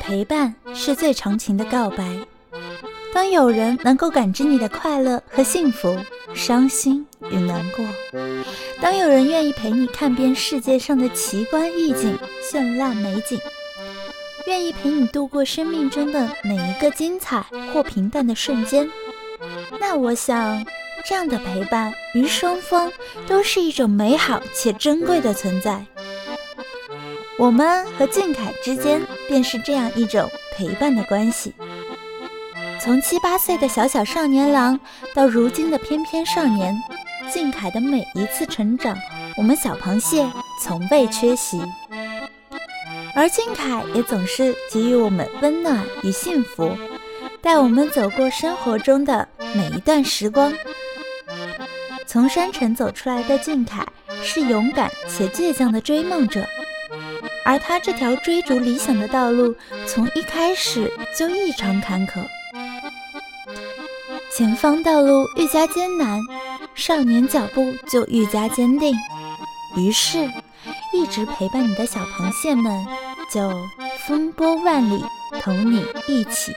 陪伴是最长情的告白。当有人能够感知你的快乐和幸福、伤心与难过，当有人愿意陪你看遍世界上的奇观异景、绚烂美景，愿意陪你度过生命中的每一个精彩或平淡的瞬间，那我想，这样的陪伴于双方都是一种美好且珍贵的存在。我们和靖凯之间便是这样一种陪伴的关系。从七八岁的小小少年郎到如今的翩翩少年，靖凯的每一次成长，我们小螃蟹从未缺席。而靖凯也总是给予我们温暖与幸福，带我们走过生活中的每一段时光。从山城走出来的俊凯是勇敢且倔强的追梦者，而他这条追逐理想的道路从一开始就异常坎坷。前方道路愈加艰难，少年脚步就愈加坚定。于是，一直陪伴你的小螃蟹们就风波万里，同你一起。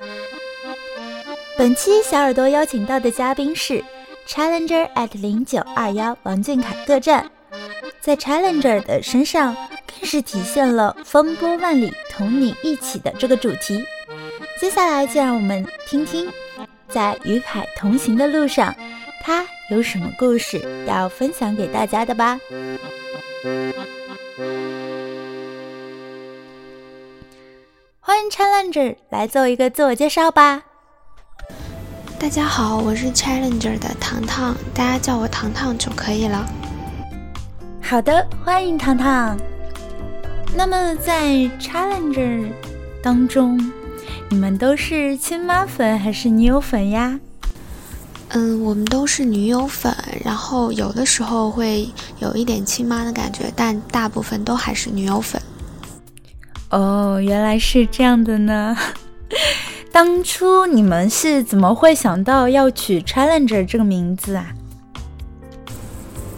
本期小耳朵邀请到的嘉宾是 Challenger at 零九二幺王俊凯各站，在 Challenger 的身上更是体现了风波万里，同你一起的这个主题。接下来就让我们听听。在与凯同行的路上，他有什么故事要分享给大家的吧？欢迎 Challenger 来做一个自我介绍吧。大家好，我是 Challenger 的糖糖，大家叫我糖糖就可以了。好的，欢迎糖糖。那么在 Challenger 当中。你们都是亲妈粉还是女友粉呀？嗯，我们都是女友粉，然后有的时候会有一点亲妈的感觉，但大部分都还是女友粉。哦，原来是这样的呢。当初你们是怎么会想到要取 Challenger 这个名字啊？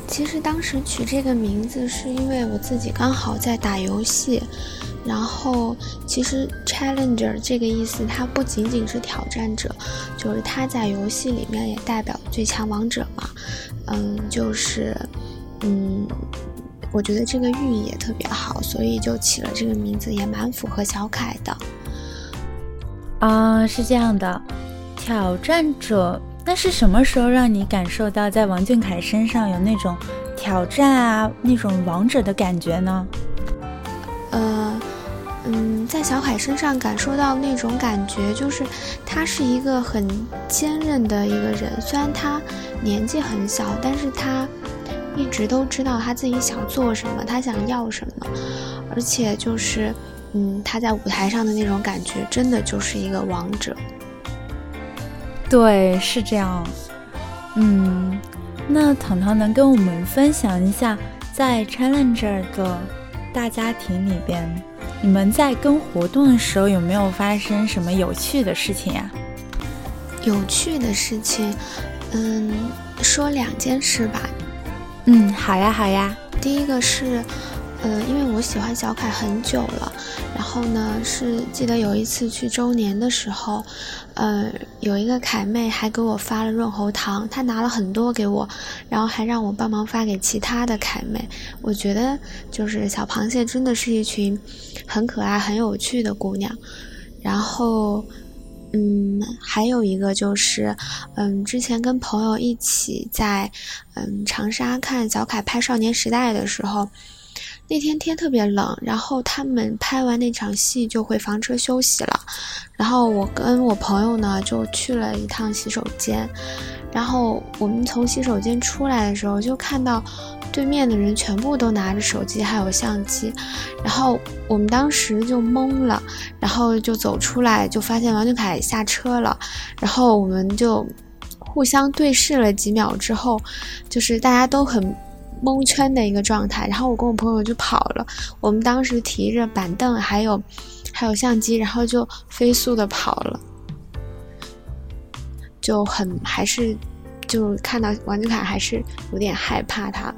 其实当时取这个名字是因为我自己刚好在打游戏。然后，其实 challenger 这个意思，它不仅仅是挑战者，就是它在游戏里面也代表最强王者嘛。嗯，就是，嗯，我觉得这个寓意也特别好，所以就起了这个名字，也蛮符合小凯的。啊，是这样的，挑战者，那是什么时候让你感受到在王俊凯身上有那种挑战啊，那种王者的感觉呢？呃。嗯，在小凯身上感受到那种感觉，就是他是一个很坚韧的一个人。虽然他年纪很小，但是他一直都知道他自己想做什么，他想要什么。而且就是，嗯，他在舞台上的那种感觉，真的就是一个王者。对，是这样。嗯，那糖糖能跟我们分享一下，在 Challenger 的大家庭里边。你们在跟活动的时候有没有发生什么有趣的事情呀？有趣的事情，嗯，说两件事吧。嗯，好呀，好呀。第一个是。呃，因为我喜欢小凯很久了，然后呢，是记得有一次去周年的时候，呃，有一个凯妹还给我发了润喉糖，她拿了很多给我，然后还让我帮忙发给其他的凯妹。我觉得就是小螃蟹真的是一群很可爱、很有趣的姑娘。然后，嗯，还有一个就是，嗯，之前跟朋友一起在嗯长沙看小凯拍《少年时代》的时候。那天天特别冷，然后他们拍完那场戏就回房车休息了，然后我跟我朋友呢就去了一趟洗手间，然后我们从洗手间出来的时候就看到对面的人全部都拿着手机还有相机，然后我们当时就懵了，然后就走出来就发现王俊凯下车了，然后我们就互相对视了几秒之后，就是大家都很。蒙圈的一个状态，然后我跟我朋友就跑了。我们当时提着板凳，还有还有相机，然后就飞速的跑了，就很还是就看到王俊凯还是有点害怕他。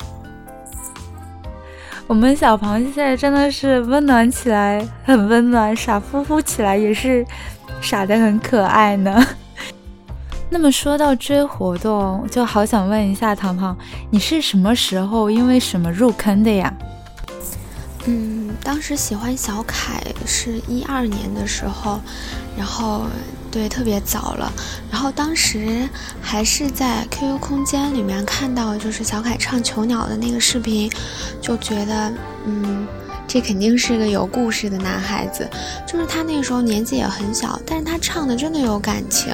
我们小螃蟹真的是温暖起来很温暖，傻乎乎起来也是傻的很可爱呢。那么说到追活动，就好想问一下糖糖，你是什么时候因为什么入坑的呀？嗯，当时喜欢小凯是一二年的时候，然后对特别早了，然后当时还是在 QQ 空间里面看到就是小凯唱《囚鸟》的那个视频，就觉得嗯，这肯定是个有故事的男孩子，就是他那个时候年纪也很小，但是他唱的真的有感情，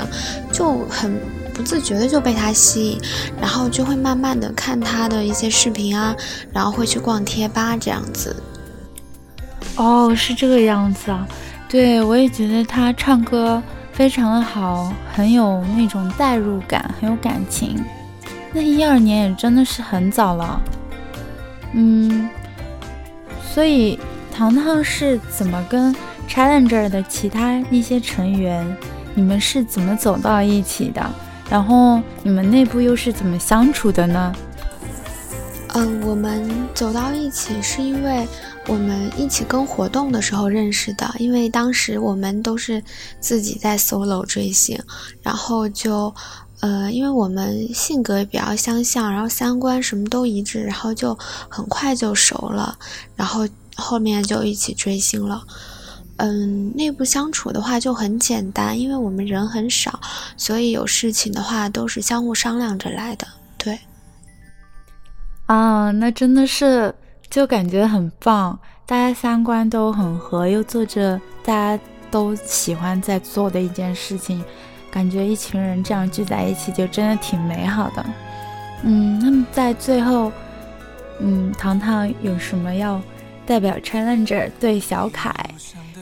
就很不自觉的就被他吸引，然后就会慢慢的看他的一些视频啊，然后会去逛贴吧这样子。哦，是这个样子啊，对我也觉得他唱歌非常的好，很有那种代入感，很有感情。那一二年也真的是很早了，嗯，所以糖糖是怎么跟 Challenger 的其他一些成员，你们是怎么走到一起的？然后你们内部又是怎么相处的呢？嗯，我们走到一起是因为。我们一起跟活动的时候认识的，因为当时我们都是自己在 solo 追星，然后就，呃，因为我们性格也比较相像，然后三观什么都一致，然后就很快就熟了，然后后面就一起追星了。嗯，内部相处的话就很简单，因为我们人很少，所以有事情的话都是相互商量着来的。对，啊，那真的是。就感觉很棒，大家三观都很合，又做着大家都喜欢在做的一件事情，感觉一群人这样聚在一起就真的挺美好的。嗯，那么在最后，嗯，糖糖有什么要代表 Challenger 对小凯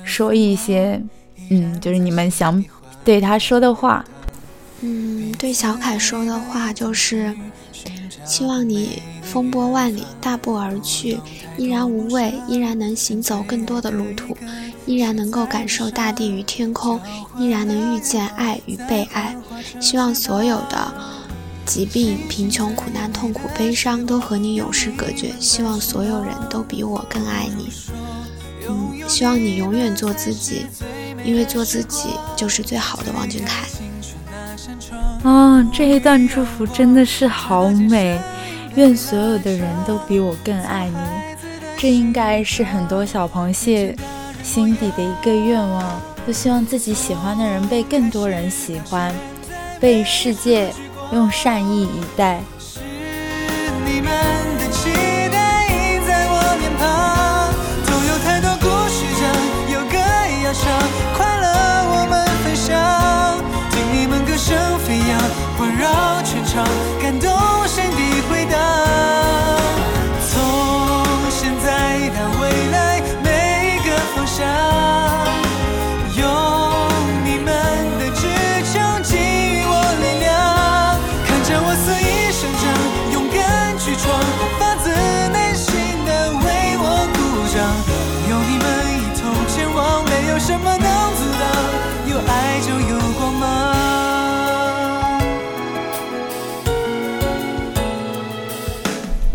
说一些，嗯，就是你们想对他说的话？嗯，对小凯说的话就是，希望你。风波万里，大步而去，依然无畏，依然能行走更多的路途，依然能够感受大地与天空，依然能遇见爱与被爱。希望所有的疾病、贫穷、苦难、痛苦、悲伤都和你永世隔绝。希望所有人都比我更爱你。嗯，希望你永远做自己，因为做自己就是最好的。王俊凯。啊，这一段祝福真的是好美。愿所有的人都比我更爱你，这应该是很多小螃蟹心底的一个愿望，都希望自己喜欢的人被更多人喜欢，被世界用善意以待。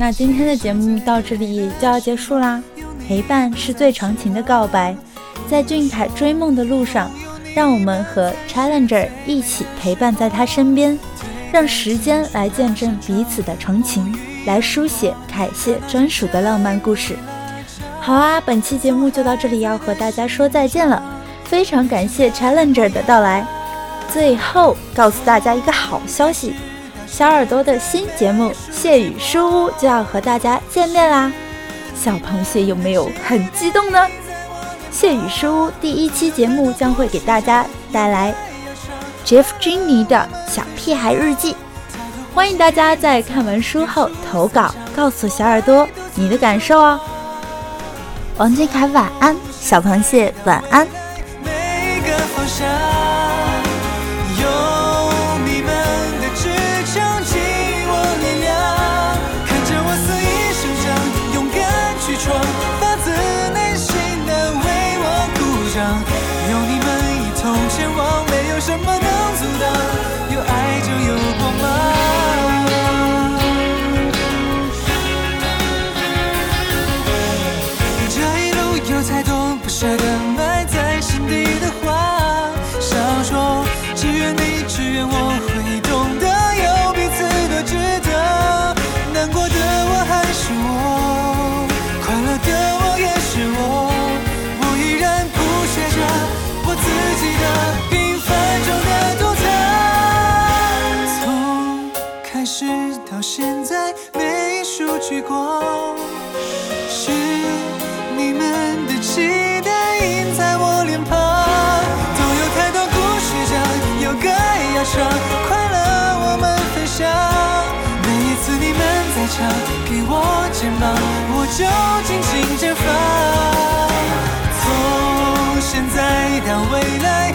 那今天的节目到这里就要结束啦。陪伴是最长情的告白，在俊凯追梦的路上，让我们和 Challenger 一起陪伴在他身边，让时间来见证彼此的长情，来书写凯谢专属的浪漫故事。好啊，本期节目就到这里，要和大家说再见了。非常感谢 Challenger 的到来。最后告诉大家一个好消息。小耳朵的新节目《谢雨书屋》就要和大家见面啦！小螃蟹有没有很激动呢？《谢雨书屋》第一期节目将会给大家带来 Jeff Jenny 的小屁孩日记，欢迎大家在看完书后投稿，告诉小耳朵你的感受哦。王俊凯晚安，小螃蟹晚安。什么能阻是你们的期待印在我脸庞，总有太多故事讲，有歌要唱，快乐我们分享。每一次你们在唱，给我肩膀，我就尽情绽放。从现在到未来，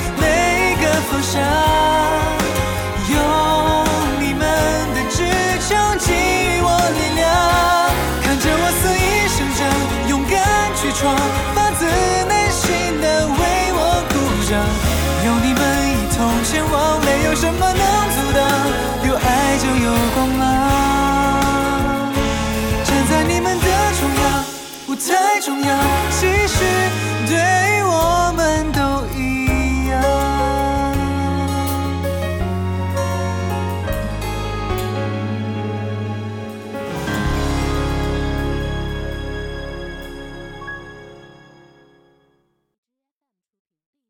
不太重要。